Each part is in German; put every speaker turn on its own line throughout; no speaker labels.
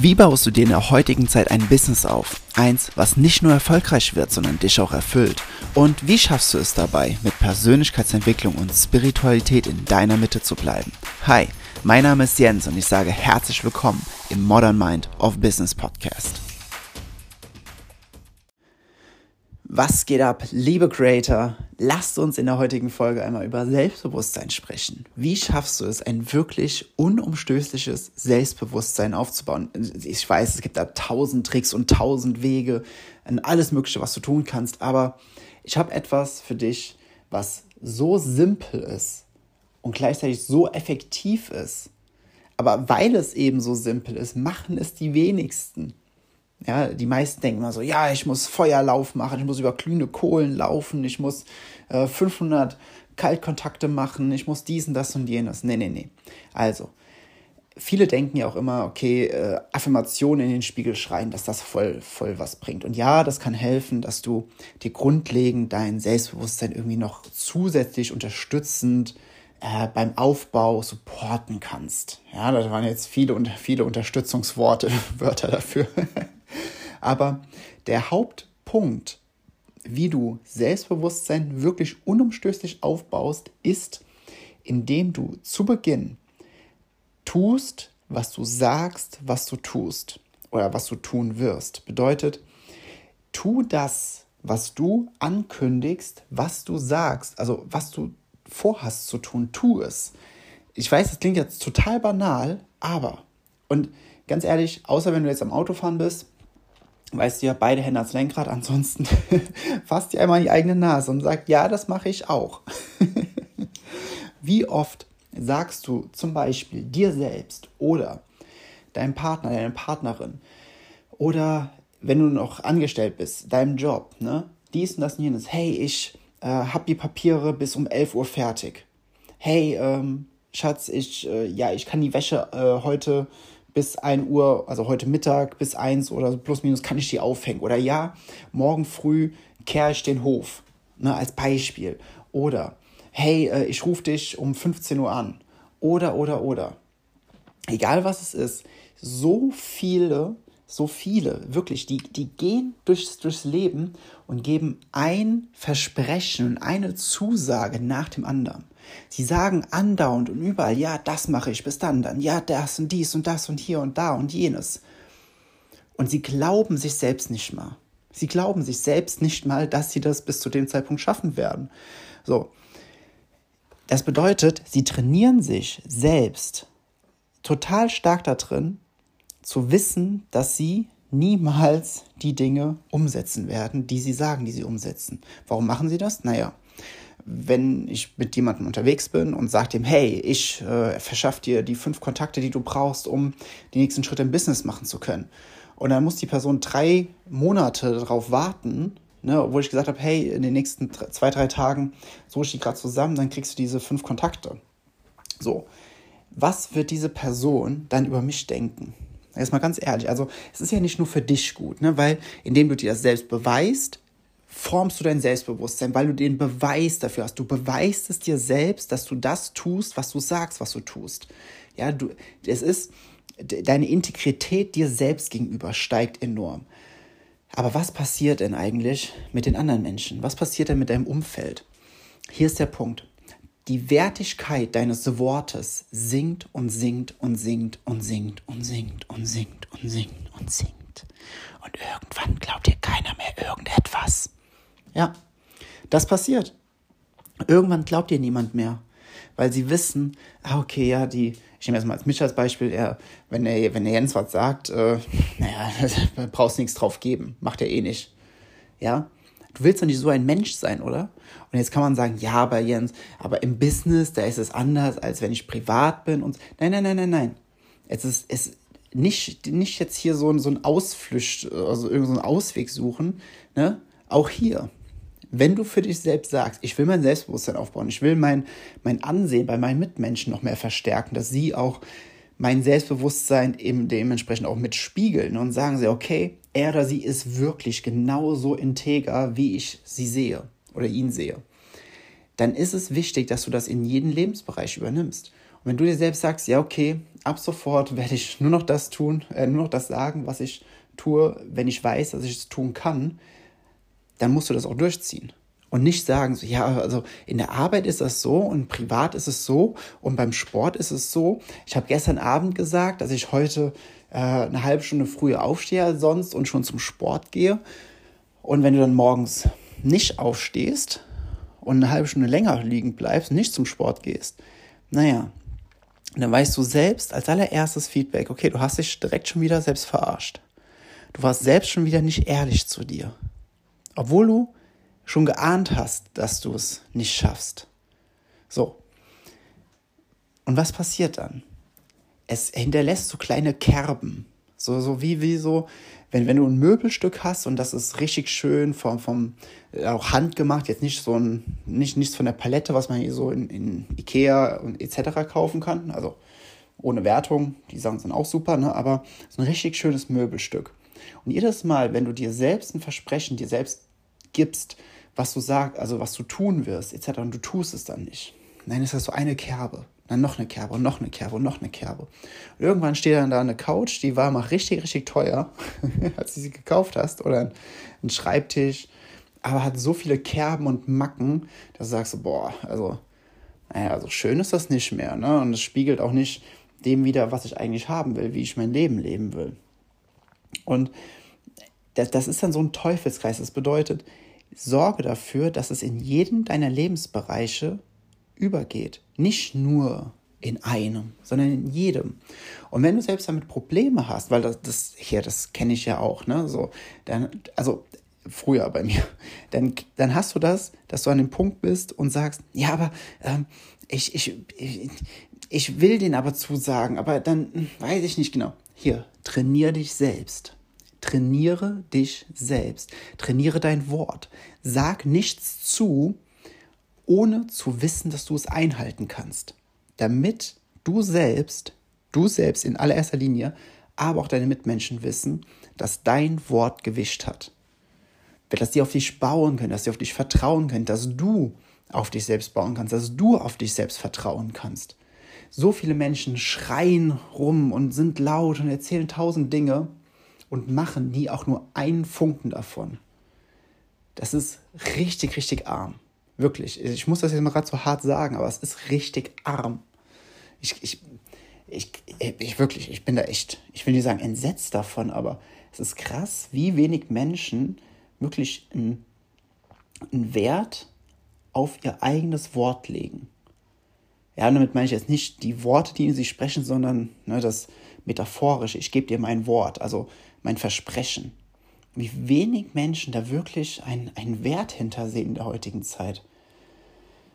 Wie baust du dir in der heutigen Zeit ein Business auf? Eins, was nicht nur erfolgreich wird, sondern dich auch erfüllt. Und wie schaffst du es dabei, mit Persönlichkeitsentwicklung und Spiritualität in deiner Mitte zu bleiben? Hi, mein Name ist Jens und ich sage herzlich willkommen im Modern Mind of Business Podcast. Was geht ab, liebe Creator? Lasst uns in der heutigen Folge einmal über Selbstbewusstsein sprechen. Wie schaffst du es, ein wirklich unumstößliches Selbstbewusstsein aufzubauen? Ich weiß, es gibt da tausend Tricks und tausend Wege und alles Mögliche, was du tun kannst, aber ich habe etwas für dich, was so simpel ist und gleichzeitig so effektiv ist. Aber weil es eben so simpel ist, machen es die wenigsten. Ja, die meisten denken immer so, ja, ich muss Feuerlauf machen, ich muss über glühende Kohlen laufen, ich muss äh, 500 Kaltkontakte machen, ich muss diesen, das und jenes. Nee, nee, nee. Also, viele denken ja auch immer, okay, äh, Affirmationen in den Spiegel schreien, dass das voll, voll was bringt. Und ja, das kann helfen, dass du dir grundlegend dein Selbstbewusstsein irgendwie noch zusätzlich unterstützend äh, beim Aufbau supporten kannst. Ja, da waren jetzt viele, viele Unterstützungsworte, Wörter dafür. Aber der Hauptpunkt, wie du Selbstbewusstsein wirklich unumstößlich aufbaust, ist, indem du zu Beginn tust, was du sagst, was du tust oder was du tun wirst. Bedeutet, tu das, was du ankündigst, was du sagst, also was du vorhast zu tun, tu es. Ich weiß, das klingt jetzt total banal, aber, und ganz ehrlich, außer wenn du jetzt am Autofahren bist, weißt du ja, beide Hände ans Lenkrad, ansonsten fasst dir einmal in die eigene Nase und sagt, ja, das mache ich auch. Wie oft sagst du zum Beispiel dir selbst oder deinem Partner, deiner Partnerin oder wenn du noch angestellt bist, deinem Job, ne, dies und das und jenes, hey, ich äh, habe die Papiere bis um 11 Uhr fertig. Hey, ähm, Schatz, ich, äh, ja, ich kann die Wäsche äh, heute bis 1 Uhr, also heute Mittag bis 1 oder plus minus kann ich die aufhängen. Oder ja, morgen früh kehre ich den Hof, ne, als Beispiel. Oder hey, äh, ich rufe dich um 15 Uhr an. Oder, oder, oder. Egal was es ist, so viele, so viele, wirklich, die, die gehen durchs, durchs Leben und geben ein Versprechen und eine Zusage nach dem anderen. Sie sagen andauernd und überall, ja, das mache ich bis dann, dann, ja, das und dies und das und hier und da und jenes. Und sie glauben sich selbst nicht mal. Sie glauben sich selbst nicht mal, dass sie das bis zu dem Zeitpunkt schaffen werden. So. Das bedeutet, sie trainieren sich selbst total stark darin, zu wissen, dass sie niemals die Dinge umsetzen werden, die sie sagen, die sie umsetzen. Warum machen sie das? Naja, wenn ich mit jemandem unterwegs bin und sage dem, hey, ich äh, verschaffe dir die fünf Kontakte, die du brauchst, um die nächsten Schritte im Business machen zu können. Und dann muss die Person drei Monate darauf warten, ne, obwohl ich gesagt habe, hey, in den nächsten zwei, drei Tagen suche ich die gerade zusammen, dann kriegst du diese fünf Kontakte. So, was wird diese Person dann über mich denken? Jetzt mal ganz ehrlich, also es ist ja nicht nur für dich gut, ne, weil indem du dir das selbst beweist, formst du dein Selbstbewusstsein, weil du den Beweis dafür hast. Du beweist es dir selbst, dass du das tust, was du sagst, was du tust. Ja, du, es ist, deine Integrität dir selbst gegenüber steigt enorm. Aber was passiert denn eigentlich mit den anderen Menschen? Was passiert denn mit deinem Umfeld? Hier ist der Punkt. Die Wertigkeit deines Wortes sinkt und sinkt und sinkt und sinkt und sinkt und sinkt und sinkt und sinkt. Und irgendwann glaubt dir keiner mehr irgendetwas. Ja, das passiert. Irgendwann glaubt dir niemand mehr, weil sie wissen, ah, okay, ja, die, ich nehme erstmal als Mitch als Beispiel, er, wenn, der, wenn der Jens was sagt, äh, naja, brauchst nichts drauf geben, macht er eh nicht. Ja, du willst doch nicht so ein Mensch sein, oder? Und jetzt kann man sagen, ja, aber Jens, aber im Business, da ist es anders, als wenn ich privat bin und, nein, nein, nein, nein, nein. Es ist, es, nicht, nicht jetzt hier so, so ein Ausflücht, also irgendeinen so Ausweg suchen, ne? Auch hier wenn du für dich selbst sagst, ich will mein Selbstbewusstsein aufbauen, ich will mein, mein Ansehen bei meinen Mitmenschen noch mehr verstärken, dass sie auch mein Selbstbewusstsein eben dementsprechend auch mitspiegeln und sagen sie, okay, er oder sie ist wirklich genauso integer, wie ich sie sehe oder ihn sehe, dann ist es wichtig, dass du das in jeden Lebensbereich übernimmst. Und wenn du dir selbst sagst, ja, okay, ab sofort werde ich nur noch das tun, äh, nur noch das sagen, was ich tue, wenn ich weiß, dass ich es tun kann, dann musst du das auch durchziehen. Und nicht sagen, so, ja, also in der Arbeit ist das so und privat ist es so und beim Sport ist es so. Ich habe gestern Abend gesagt, dass ich heute äh, eine halbe Stunde früher aufstehe als sonst und schon zum Sport gehe. Und wenn du dann morgens nicht aufstehst und eine halbe Stunde länger liegen bleibst, nicht zum Sport gehst, naja, dann weißt du selbst als allererstes Feedback, okay, du hast dich direkt schon wieder selbst verarscht. Du warst selbst schon wieder nicht ehrlich zu dir. Obwohl du schon geahnt hast, dass du es nicht schaffst. So. Und was passiert dann? Es hinterlässt so kleine Kerben. So, so wie, wie so, wenn, wenn du ein Möbelstück hast und das ist richtig schön vom, vom äh, auch handgemacht, jetzt nicht so ein, nicht, nichts von der Palette, was man hier so in, in Ikea und etc. kaufen kann, also ohne Wertung, die Sachen sind auch super, ne? aber so ein richtig schönes Möbelstück. Und jedes Mal, wenn du dir selbst ein Versprechen dir selbst gibst, was du sagst, also was du tun wirst, etc., und du tust es dann nicht, dann ist das so eine Kerbe dann noch eine Kerbe und noch eine Kerbe und noch eine Kerbe. Und irgendwann steht dann da eine Couch, die war mal richtig, richtig teuer, als du sie gekauft hast, oder ein Schreibtisch, aber hat so viele Kerben und Macken, dass du sagst, boah, also, naja, also schön ist das nicht mehr, ne? Und es spiegelt auch nicht dem wieder, was ich eigentlich haben will, wie ich mein Leben leben will. Und das, das ist dann so ein Teufelskreis. Das bedeutet, sorge dafür, dass es in jedem deiner Lebensbereiche übergeht. Nicht nur in einem, sondern in jedem. Und wenn du selbst damit Probleme hast, weil das, das hier, das kenne ich ja auch, ne, so, dann, also früher bei mir, dann, dann hast du das, dass du an dem Punkt bist und sagst, ja, aber ähm, ich, ich, ich, ich will den aber zusagen, aber dann weiß ich nicht genau. Hier, trainiere dich selbst. Trainiere dich selbst. Trainiere dein Wort. Sag nichts zu, ohne zu wissen, dass du es einhalten kannst. Damit du selbst, du selbst in allererster Linie, aber auch deine Mitmenschen wissen, dass dein Wort gewischt hat. Dass sie auf dich bauen können, dass sie auf dich vertrauen können, dass du auf dich selbst bauen kannst, dass du auf dich selbst vertrauen kannst. So viele Menschen schreien rum und sind laut und erzählen tausend Dinge und machen nie auch nur einen Funken davon. Das ist richtig, richtig arm. Wirklich. Ich muss das jetzt mal gerade so hart sagen, aber es ist richtig arm. Ich, ich, ich, ich wirklich, ich bin da echt, ich will nicht sagen entsetzt davon, aber es ist krass, wie wenig Menschen wirklich einen, einen Wert auf ihr eigenes Wort legen. Ja, damit meine ich jetzt nicht die Worte, die sie sprechen, sondern ne, das Metaphorische. Ich gebe dir mein Wort, also mein Versprechen wie wenig Menschen da wirklich einen, einen Wert hintersehen in der heutigen Zeit.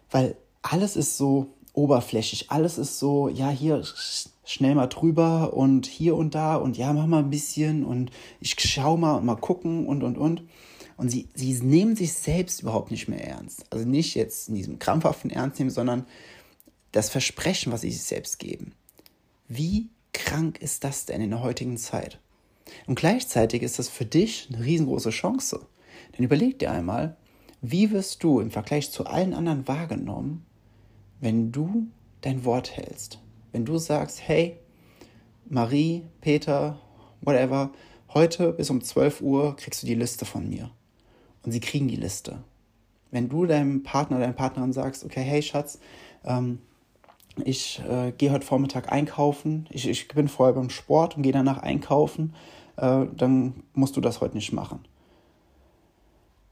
Weil alles ist so oberflächlich, alles ist so, ja, hier schnell mal drüber und hier und da und ja, mach mal ein bisschen und ich schau mal und mal gucken und und und. Und sie, sie nehmen sich selbst überhaupt nicht mehr ernst. Also nicht jetzt in diesem krampfhaften Ernst nehmen, sondern das Versprechen, was sie sich selbst geben. Wie krank ist das denn in der heutigen Zeit? Und gleichzeitig ist das für dich eine riesengroße Chance. Denn überleg dir einmal, wie wirst du im Vergleich zu allen anderen wahrgenommen, wenn du dein Wort hältst? Wenn du sagst, hey, Marie, Peter, whatever, heute bis um 12 Uhr kriegst du die Liste von mir. Und sie kriegen die Liste. Wenn du deinem Partner, deiner Partnerin sagst, okay, hey Schatz, ähm, ich äh, gehe heute Vormittag einkaufen, ich, ich bin vorher beim Sport und gehe danach einkaufen, äh, dann musst du das heute nicht machen.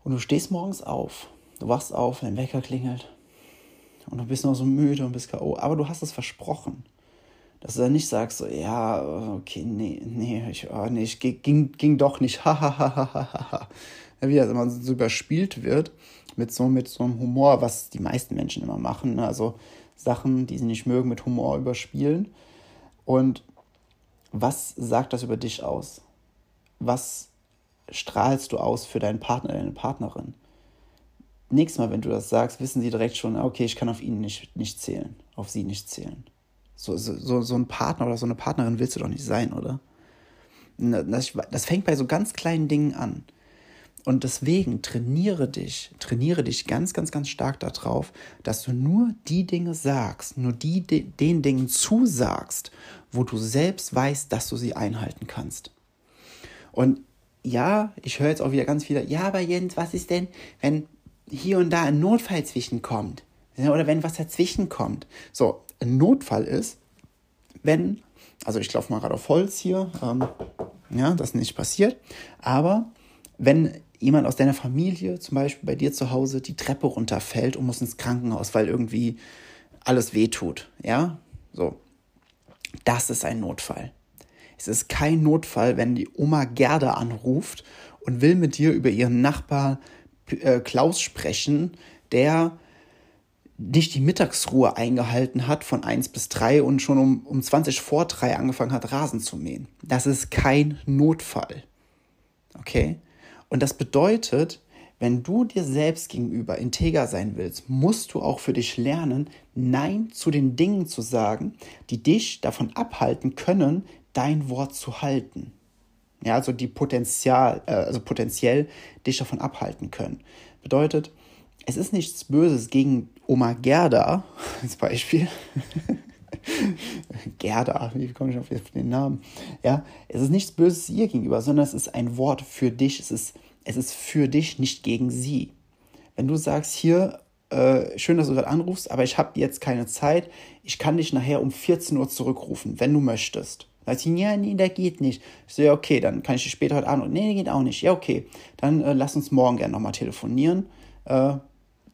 Und du stehst morgens auf, du wachst auf, dein Wecker klingelt und du bist noch so müde und bist K.O., aber du hast es versprochen. Dass du dann nicht sagst, so, ja, okay, nee, nee, ich, oh, nee, ich ging, ging doch nicht, hahaha. Wie das immer so überspielt wird, mit so, mit so einem Humor, was die meisten Menschen immer machen. Ne? Also Sachen, die sie nicht mögen, mit Humor überspielen. Und was sagt das über dich aus? Was strahlst du aus für deinen Partner, deine Partnerin? Nächstes Mal, wenn du das sagst, wissen sie direkt schon, okay, ich kann auf ihn nicht, nicht zählen, auf sie nicht zählen. So, so, so ein Partner oder so eine Partnerin willst du doch nicht sein, oder? Das, das fängt bei so ganz kleinen Dingen an. Und deswegen trainiere dich, trainiere dich ganz, ganz, ganz stark darauf, dass du nur die Dinge sagst, nur die, den Dingen zusagst, wo du selbst weißt, dass du sie einhalten kannst. Und ja, ich höre jetzt auch wieder ganz viele, ja, aber Jens, was ist denn, wenn hier und da ein Notfall zwischenkommt? Oder wenn was dazwischen kommt? So, ein Notfall ist, wenn, also ich laufe mal gerade auf Holz hier, ähm, ja, das nicht passiert, aber wenn jemand aus deiner Familie, zum Beispiel bei dir zu Hause, die Treppe runterfällt und muss ins Krankenhaus, weil irgendwie alles wehtut, ja, so, das ist ein Notfall. Es ist kein Notfall, wenn die Oma Gerda anruft und will mit dir über ihren Nachbar äh, Klaus sprechen, der nicht die Mittagsruhe eingehalten hat von 1 bis 3 und schon um, um 20 vor 3 angefangen hat, Rasen zu mähen. Das ist kein Notfall. Okay? Und das bedeutet, wenn du dir selbst gegenüber integer sein willst, musst du auch für dich lernen, Nein zu den Dingen zu sagen, die dich davon abhalten können, dein Wort zu halten. Ja, also die Potenzial, äh, also potenziell dich davon abhalten können. Bedeutet, es ist nichts Böses gegen Oma Gerda, als Beispiel. Gerda, wie komme ich auf den Namen? Ja, es ist nichts Böses ihr gegenüber, sondern es ist ein Wort für dich. Es ist, es ist für dich, nicht gegen sie. Wenn du sagst, hier, äh, schön, dass du gerade anrufst, aber ich habe jetzt keine Zeit, ich kann dich nachher um 14 Uhr zurückrufen, wenn du möchtest. Da sie, ja, nee, der geht nicht. Ich so, ja, okay, dann kann ich dich später heute Abend. Nee, geht auch nicht. Ja, okay. Dann äh, lass uns morgen gerne nochmal telefonieren. Äh,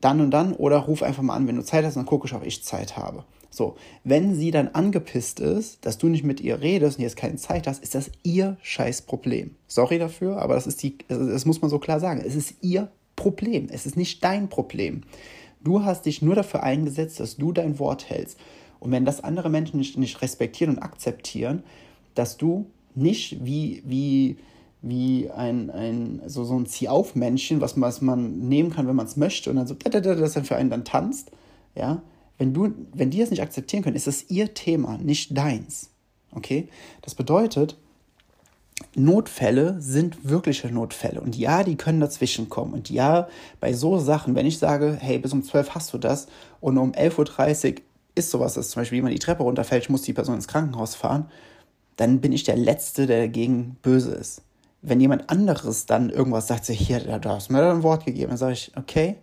dann und dann. Oder ruf einfach mal an, wenn du Zeit hast, dann gucke ich, ob ich Zeit habe. So, wenn sie dann angepisst ist, dass du nicht mit ihr redest und jetzt keine Zeit hast, ist das ihr scheiß Problem. Sorry dafür, aber das ist die, das muss man so klar sagen. Es ist ihr Problem. Es ist nicht dein Problem. Du hast dich nur dafür eingesetzt, dass du dein Wort hältst. Und wenn das andere Menschen nicht, nicht respektieren und akzeptieren, dass du nicht wie, wie, wie ein, ein, so, so ein Zieh-auf-Männchen, was, was man nehmen kann, wenn man es möchte, und dann so, das dann für einen dann tanzt, ja, wenn, du, wenn die es nicht akzeptieren können, ist es ihr Thema, nicht deins. Okay? Das bedeutet, Notfälle sind wirkliche Notfälle. Und ja, die können dazwischen kommen. Und ja, bei so Sachen, wenn ich sage, hey, bis um 12 hast du das und um 11.30 Uhr ist sowas, dass zum Beispiel jemand die Treppe runterfällt, ich muss die Person ins Krankenhaus fahren, dann bin ich der Letzte, der dagegen böse ist. Wenn jemand anderes dann irgendwas sagt, so, hier, du hast mir ein Wort gegeben, dann sage ich, okay.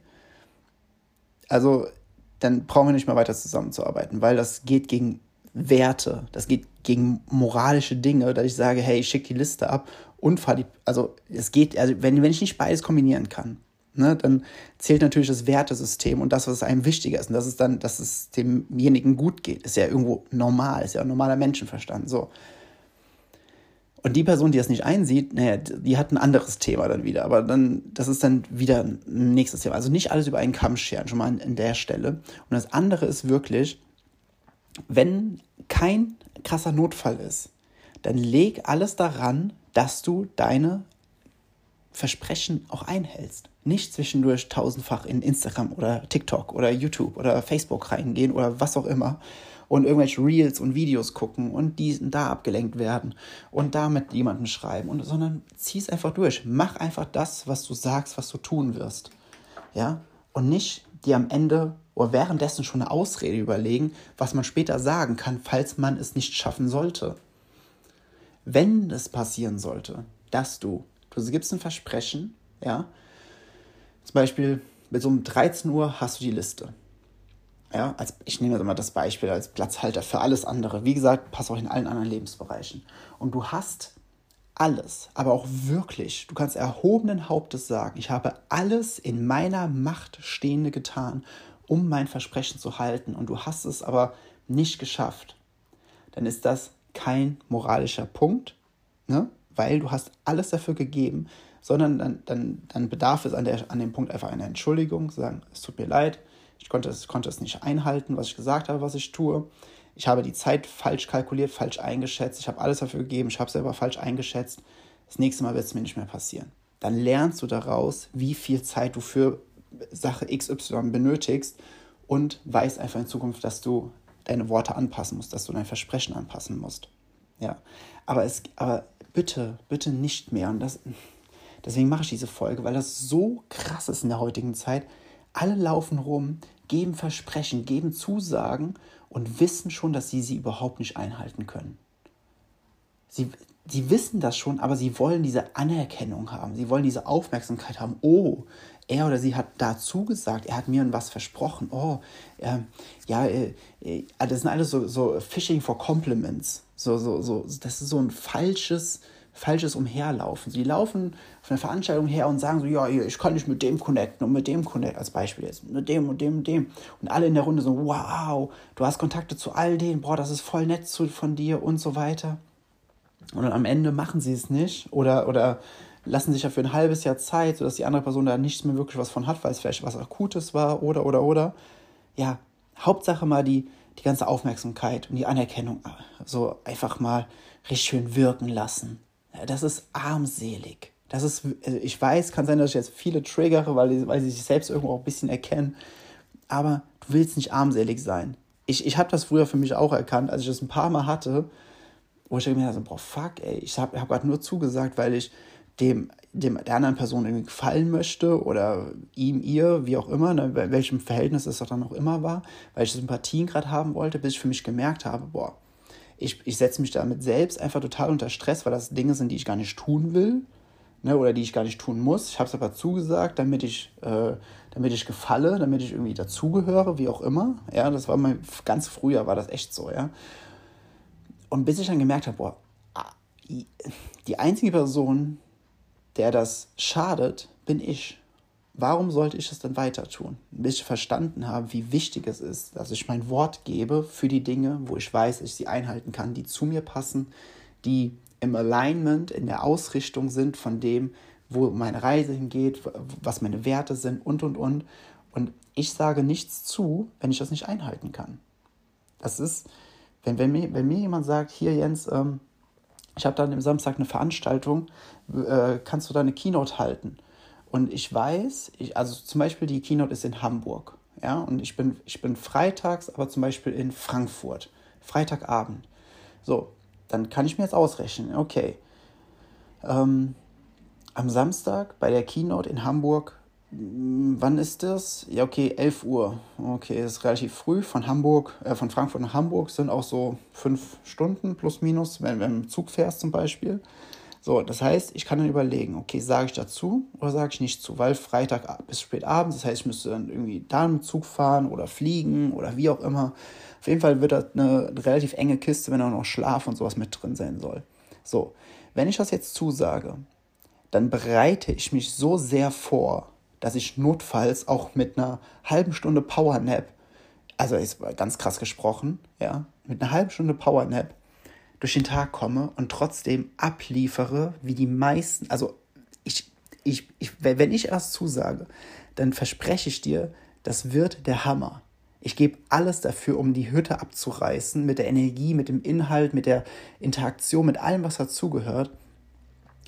Also, dann brauchen wir nicht mehr weiter zusammenzuarbeiten, weil das geht gegen Werte, das geht gegen moralische Dinge, dass ich sage, hey, ich schicke die Liste ab und fahre die, also es geht, also wenn, wenn ich nicht beides kombinieren kann, ne, dann zählt natürlich das Wertesystem und das, was einem wichtiger ist. Und das ist dann, dass es demjenigen gut geht. Ist ja irgendwo normal, ist ja ein normaler Menschenverstand. So. Und die Person, die das nicht einsieht, naja, die hat ein anderes Thema dann wieder. Aber dann, das ist dann wieder ein nächstes Thema. Also nicht alles über einen Kamm scheren, schon mal an, an der Stelle. Und das andere ist wirklich, wenn kein krasser Notfall ist, dann leg alles daran, dass du deine Versprechen auch einhältst. Nicht zwischendurch tausendfach in Instagram oder TikTok oder YouTube oder Facebook reingehen oder was auch immer und irgendwelche Reels und Videos gucken und die da abgelenkt werden und da mit jemandem schreiben, und, sondern zieh es einfach durch. Mach einfach das, was du sagst, was du tun wirst. Ja? Und nicht dir am Ende oder währenddessen schon eine Ausrede überlegen, was man später sagen kann, falls man es nicht schaffen sollte. Wenn es passieren sollte, dass du Du gibst ein Versprechen, ja. Zum Beispiel, bis um 13 Uhr hast du die Liste. Ja, als, ich nehme jetzt mal das Beispiel als Platzhalter für alles andere. Wie gesagt, passt auch in allen anderen Lebensbereichen. Und du hast alles, aber auch wirklich, du kannst erhobenen Hauptes sagen, ich habe alles in meiner Macht Stehende getan, um mein Versprechen zu halten und du hast es aber nicht geschafft, dann ist das kein moralischer Punkt, ne? Weil du hast alles dafür gegeben, sondern dann, dann, dann bedarf es an, der, an dem Punkt einfach einer Entschuldigung, zu sagen, es tut mir leid, ich konnte es, konnte es nicht einhalten, was ich gesagt habe, was ich tue. Ich habe die Zeit falsch kalkuliert, falsch eingeschätzt, ich habe alles dafür gegeben, ich habe selber falsch eingeschätzt. Das nächste Mal wird es mir nicht mehr passieren. Dann lernst du daraus, wie viel Zeit du für Sache XY benötigst und weißt einfach in Zukunft, dass du deine Worte anpassen musst, dass du dein Versprechen anpassen musst. Ja, aber es, aber bitte, bitte nicht mehr. Und das, Deswegen mache ich diese Folge, weil das so krass ist in der heutigen Zeit. Alle laufen rum, geben Versprechen, geben Zusagen und wissen schon, dass sie sie überhaupt nicht einhalten können. Sie, sie wissen das schon, aber sie wollen diese Anerkennung haben. Sie wollen diese Aufmerksamkeit haben. Oh, er oder sie hat dazu gesagt, er hat mir was versprochen. Oh, äh, ja, äh, das sind alles so, so Fishing for Compliments. So, so, so, das ist so ein falsches, falsches Umherlaufen. Sie laufen von der Veranstaltung her und sagen so, ja, ich kann nicht mit dem connecten und mit dem connecten, als Beispiel jetzt, mit dem und dem und dem. Und alle in der Runde so, wow, du hast Kontakte zu all denen, boah, das ist voll nett von dir und so weiter. Und am Ende machen sie es nicht oder, oder lassen sich ja für ein halbes Jahr Zeit, sodass die andere Person da nichts mehr wirklich was von hat, weil es vielleicht was Akutes war oder, oder, oder. Ja, Hauptsache mal die, die ganze Aufmerksamkeit und die Anerkennung so einfach mal richtig schön wirken lassen. Das ist armselig. Das ist, also ich weiß, kann sein, dass ich jetzt viele triggere, weil, weil sie sich selbst irgendwo auch ein bisschen erkennen. Aber du willst nicht armselig sein. Ich, ich habe das früher für mich auch erkannt, als ich das ein paar Mal hatte, wo ich mir dachte, boah, fuck, ey, ich habe hab gerade nur zugesagt, weil ich dem, dem der anderen Person irgendwie gefallen möchte oder ihm, ihr, wie auch immer, ne, bei welchem Verhältnis es auch dann auch immer war, weil ich Sympathien gerade haben wollte, bis ich für mich gemerkt habe, boah, ich, ich setze mich damit selbst einfach total unter Stress, weil das Dinge sind, die ich gar nicht tun will ne, oder die ich gar nicht tun muss. Ich habe es aber zugesagt, damit ich, äh, damit ich gefalle, damit ich irgendwie dazugehöre, wie auch immer. Ja, das war mal ganz früher war das echt so, ja. Und bis ich dann gemerkt habe, boah, ah, die einzige Person, der das schadet, bin ich. Warum sollte ich es dann weiter tun? Bis ich verstanden habe, wie wichtig es ist, dass ich mein Wort gebe für die Dinge, wo ich weiß, ich sie einhalten kann, die zu mir passen, die im Alignment, in der Ausrichtung sind von dem, wo meine Reise hingeht, was meine Werte sind und, und, und. Und ich sage nichts zu, wenn ich das nicht einhalten kann. Das ist, wenn, wenn, mir, wenn mir jemand sagt, hier Jens, ähm, ich habe dann am Samstag eine Veranstaltung, äh, kannst du da eine Keynote halten? Und ich weiß, ich, also zum Beispiel die Keynote ist in Hamburg, ja, und ich bin, ich bin freitags, aber zum Beispiel in Frankfurt, Freitagabend. So, dann kann ich mir jetzt ausrechnen, okay, ähm, am Samstag bei der Keynote in Hamburg wann ist das? Ja, okay, 11 Uhr. Okay, das ist relativ früh. Von Hamburg, äh, von Frankfurt nach Hamburg sind auch so fünf Stunden plus minus, wenn, wenn du im Zug fährst zum Beispiel. So, das heißt, ich kann dann überlegen, okay, sage ich dazu oder sage ich nicht zu, weil Freitag bis spät abends, das heißt, ich müsste dann irgendwie da im Zug fahren oder fliegen oder wie auch immer. Auf jeden Fall wird das eine relativ enge Kiste, wenn auch noch Schlaf und sowas mit drin sein soll. So, wenn ich das jetzt zusage, dann bereite ich mich so sehr vor, dass ich notfalls auch mit einer halben Stunde Powernap, also ist ganz krass gesprochen, ja, mit einer halben Stunde Powernap durch den Tag komme und trotzdem abliefere, wie die meisten, also ich, ich, ich, wenn ich erst zusage, dann verspreche ich dir, das wird der Hammer. Ich gebe alles dafür, um die Hütte abzureißen, mit der Energie, mit dem Inhalt, mit der Interaktion, mit allem, was dazugehört.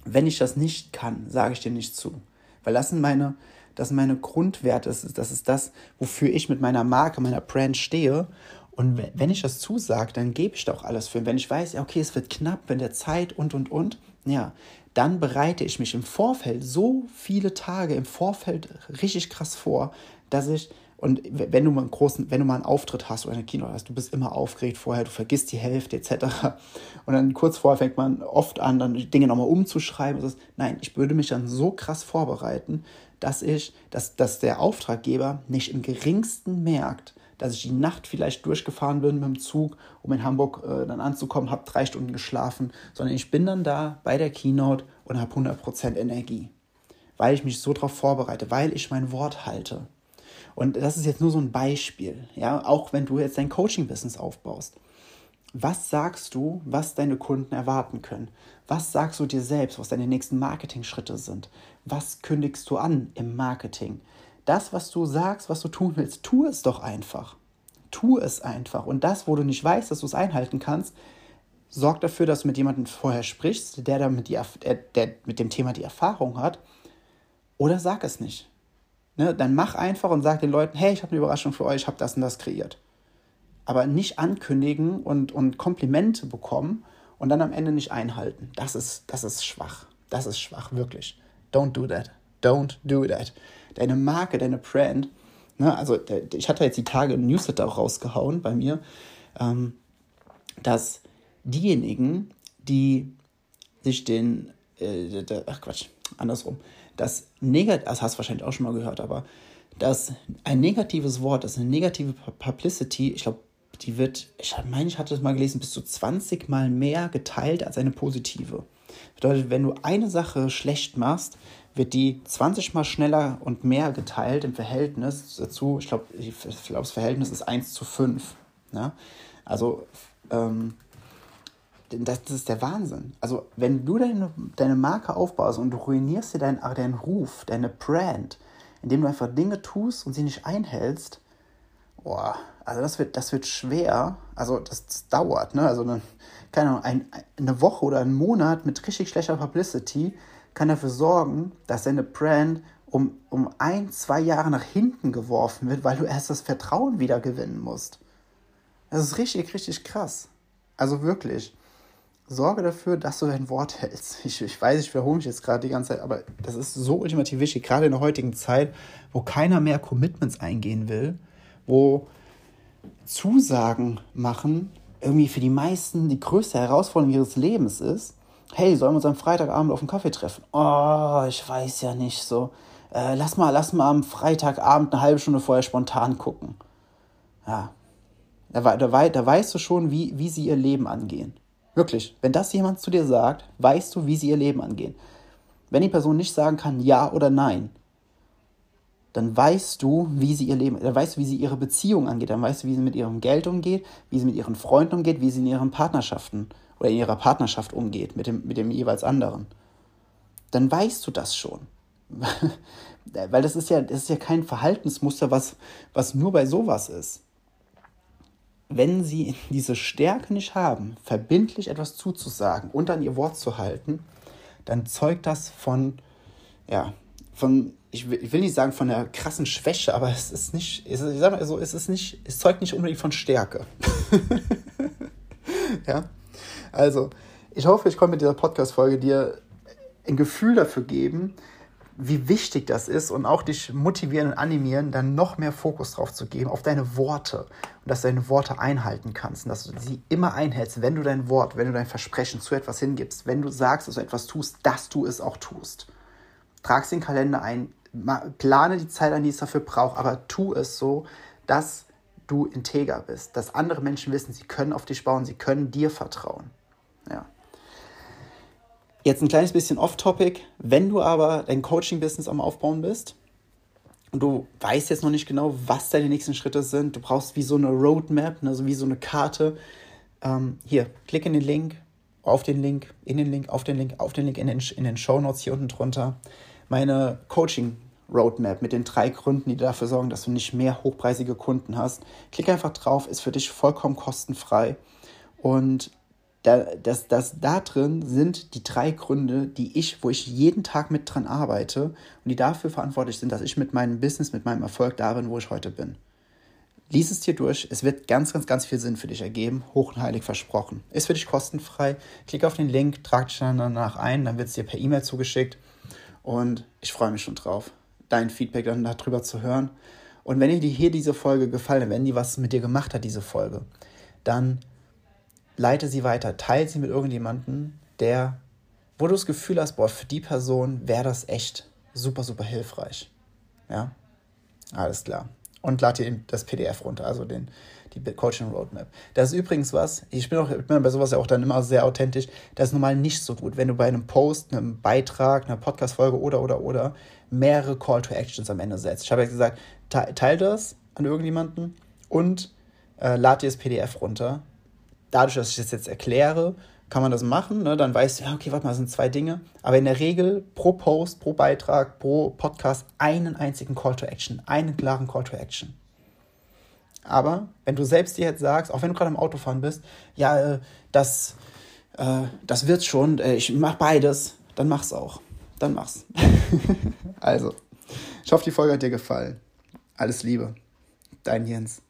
Wenn ich das nicht kann, sage ich dir nicht zu. Weil das sind meine, das sind meine Grundwerte, das ist, das wofür ich mit meiner Marke, meiner Brand stehe. Und wenn ich das zusage, dann gebe ich da auch alles für. Und wenn ich weiß, okay, es wird knapp, wenn der Zeit und, und, und, ja, dann bereite ich mich im Vorfeld so viele Tage im Vorfeld richtig krass vor, dass ich und wenn du mal einen großen, wenn du mal einen Auftritt hast oder eine Kino hast, du bist immer aufgeregt vorher, du vergisst die Hälfte etc. Und dann kurz vorher fängt man oft an, dann Dinge nochmal umzuschreiben. Nein, ich würde mich dann so krass vorbereiten, dass ich, dass, dass der Auftraggeber nicht im geringsten merkt, dass ich die Nacht vielleicht durchgefahren bin mit dem Zug, um in Hamburg äh, dann anzukommen, habe drei Stunden geschlafen, sondern ich bin dann da bei der Keynote und habe 100% Energie, weil ich mich so darauf vorbereite, weil ich mein Wort halte. Und das ist jetzt nur so ein Beispiel, ja, auch wenn du jetzt dein Coaching-Business aufbaust. Was sagst du, was deine Kunden erwarten können? Was sagst du dir selbst, was deine nächsten Marketing-Schritte sind? Was kündigst du an im Marketing? Das, was du sagst, was du tun willst, tu es doch einfach. Tu es einfach. Und das, wo du nicht weißt, dass du es einhalten kannst, sorg dafür, dass du mit jemandem vorher sprichst, der, damit die, der, mit dem Thema die Erfahrung hat. Oder sag es nicht. Ne, dann mach einfach und sag den Leuten, hey, ich habe eine Überraschung für euch, ich habe das und das kreiert. Aber nicht ankündigen und, und Komplimente bekommen und dann am Ende nicht einhalten. Das ist, das ist schwach. Das ist schwach, wirklich. Don't do that. Don't do that. Deine Marke, deine Brand, ne, also ich hatte jetzt die Tage ein Newsletter auch rausgehauen bei mir, ähm, dass diejenigen, die sich den, äh, ach Quatsch, andersrum, das negativ, das hast du wahrscheinlich auch schon mal gehört, aber dass ein negatives Wort, das eine negative Publicity, ich glaube, die wird, ich meine, ich hatte das mal gelesen, bis zu 20 Mal mehr geteilt als eine positive. Bedeutet, wenn du eine Sache schlecht machst, wird die 20 Mal schneller und mehr geteilt im Verhältnis dazu. Ich glaube, glaub, das Verhältnis ist 1 zu 5. Ne? Also, ähm, das, das, ist der Wahnsinn. Also, wenn du deine, deine Marke aufbaust und du ruinierst dir deinen, deinen Ruf, deine Brand, indem du einfach Dinge tust und sie nicht einhältst, boah, also das wird, das wird schwer. Also, das, das dauert, ne? Also, eine, keine Ahnung, ein, eine Woche oder ein Monat mit richtig schlechter Publicity kann dafür sorgen, dass deine Brand um, um ein, zwei Jahre nach hinten geworfen wird, weil du erst das Vertrauen wieder gewinnen musst. Das ist richtig, richtig krass. Also wirklich sorge dafür, dass du dein Wort hältst. Ich, ich weiß, ich wiederhole mich jetzt gerade die ganze Zeit, aber das ist so ultimativ wichtig, gerade in der heutigen Zeit, wo keiner mehr Commitments eingehen will, wo Zusagen machen irgendwie für die meisten die größte Herausforderung ihres Lebens ist. Hey, sollen wir uns am Freitagabend auf einen Kaffee treffen? Oh, ich weiß ja nicht so. Äh, lass mal, lass mal am Freitagabend eine halbe Stunde vorher spontan gucken. Ja, da, da, da weißt du schon, wie, wie sie ihr Leben angehen. Wirklich, wenn das jemand zu dir sagt, weißt du, wie sie ihr Leben angehen. Wenn die Person nicht sagen kann ja oder nein, dann weißt du, wie sie ihr Leben, dann weißt du, wie sie ihre Beziehung angeht, dann weißt du, wie sie mit ihrem Geld umgeht, wie sie mit ihren Freunden umgeht, wie sie in ihren Partnerschaften oder in ihrer Partnerschaft umgeht mit dem, mit dem jeweils anderen. Dann weißt du das schon. Weil das ist ja, das ist ja kein Verhaltensmuster, was, was nur bei sowas ist wenn sie diese Stärke nicht haben, verbindlich etwas zuzusagen und an ihr Wort zu halten, dann zeugt das von, ja, von, ich will, ich will nicht sagen von einer krassen Schwäche, aber es ist nicht, ich sag mal so, es ist nicht, es zeugt nicht unbedingt von Stärke. ja, also, ich hoffe, ich konnte mit dieser Podcast-Folge dir ein Gefühl dafür geben, wie wichtig das ist und auch dich motivieren und animieren, dann noch mehr Fokus drauf zu geben, auf deine Worte und dass du deine Worte einhalten kannst und dass du sie immer einhältst, wenn du dein Wort, wenn du dein Versprechen zu etwas hingibst, wenn du sagst, dass du etwas tust, dass du es auch tust. Trag es in den Kalender ein, plane die Zeit an, die es dafür braucht, aber tu es so, dass du integer bist, dass andere Menschen wissen, sie können auf dich bauen, sie können dir vertrauen. Ja. Jetzt ein kleines bisschen off-topic. Wenn du aber dein Coaching-Business am Aufbauen bist und du weißt jetzt noch nicht genau, was deine nächsten Schritte sind, du brauchst wie so eine Roadmap, also wie so eine Karte. Ähm, hier, klick in den Link, auf den Link, in den Link, auf den Link, auf den Link in den, in den Show Notes hier unten drunter. Meine Coaching Roadmap mit den drei Gründen, die dafür sorgen, dass du nicht mehr hochpreisige Kunden hast. Klick einfach drauf, ist für dich vollkommen kostenfrei. Und da, das, das, da drin sind die drei Gründe, die ich, wo ich jeden Tag mit dran arbeite und die dafür verantwortlich sind, dass ich mit meinem Business, mit meinem Erfolg da bin, wo ich heute bin. Lies es dir durch, es wird ganz, ganz, ganz viel Sinn für dich ergeben, hoch und heilig versprochen. Ist für dich kostenfrei. Klick auf den Link, trag dich dann danach ein, dann wird es dir per E-Mail zugeschickt und ich freue mich schon drauf, dein Feedback dann darüber zu hören. Und wenn dir hier diese Folge gefallen wenn die was mit dir gemacht hat, diese Folge, dann leite sie weiter, teile sie mit irgendjemandem, der, wo du das Gefühl hast, boah, für die Person wäre das echt super, super hilfreich. Ja, alles klar. Und lad dir das PDF runter, also den, die Coaching Roadmap. Das ist übrigens was, ich bin, auch, ich bin bei sowas ja auch dann immer sehr authentisch, das ist normal nicht so gut, wenn du bei einem Post, einem Beitrag, einer Podcast-Folge oder, oder, oder mehrere Call to Actions am Ende setzt. Ich habe ja gesagt, teile das an irgendjemanden und äh, lad dir das PDF runter dadurch, dass ich das jetzt erkläre, kann man das machen. Ne? Dann weißt du, ja, okay, warte mal, das sind zwei Dinge. Aber in der Regel pro Post, pro Beitrag, pro Podcast einen einzigen Call to Action, einen klaren Call to Action. Aber wenn du selbst dir jetzt sagst, auch wenn du gerade am Autofahren bist, ja, äh, das, äh, das wird schon, äh, ich mach beides, dann mach's auch. Dann mach's. also, ich hoffe, die Folge hat dir gefallen. Alles Liebe. Dein Jens.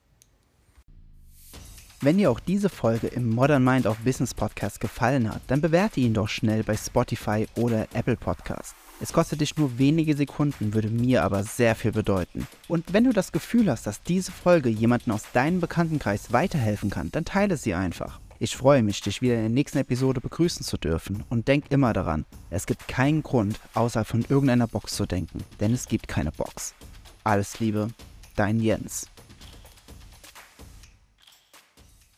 Wenn dir auch diese Folge im Modern Mind of Business Podcast gefallen hat, dann bewerte ihn doch schnell bei Spotify oder Apple Podcast. Es kostet dich nur wenige Sekunden, würde mir aber sehr viel bedeuten. Und wenn du das Gefühl hast, dass diese Folge jemanden aus deinem Bekanntenkreis weiterhelfen kann, dann teile sie einfach. Ich freue mich, dich wieder in der nächsten Episode begrüßen zu dürfen und denk immer daran, es gibt keinen Grund, außer von irgendeiner Box zu denken, denn es gibt keine Box. Alles Liebe, dein Jens.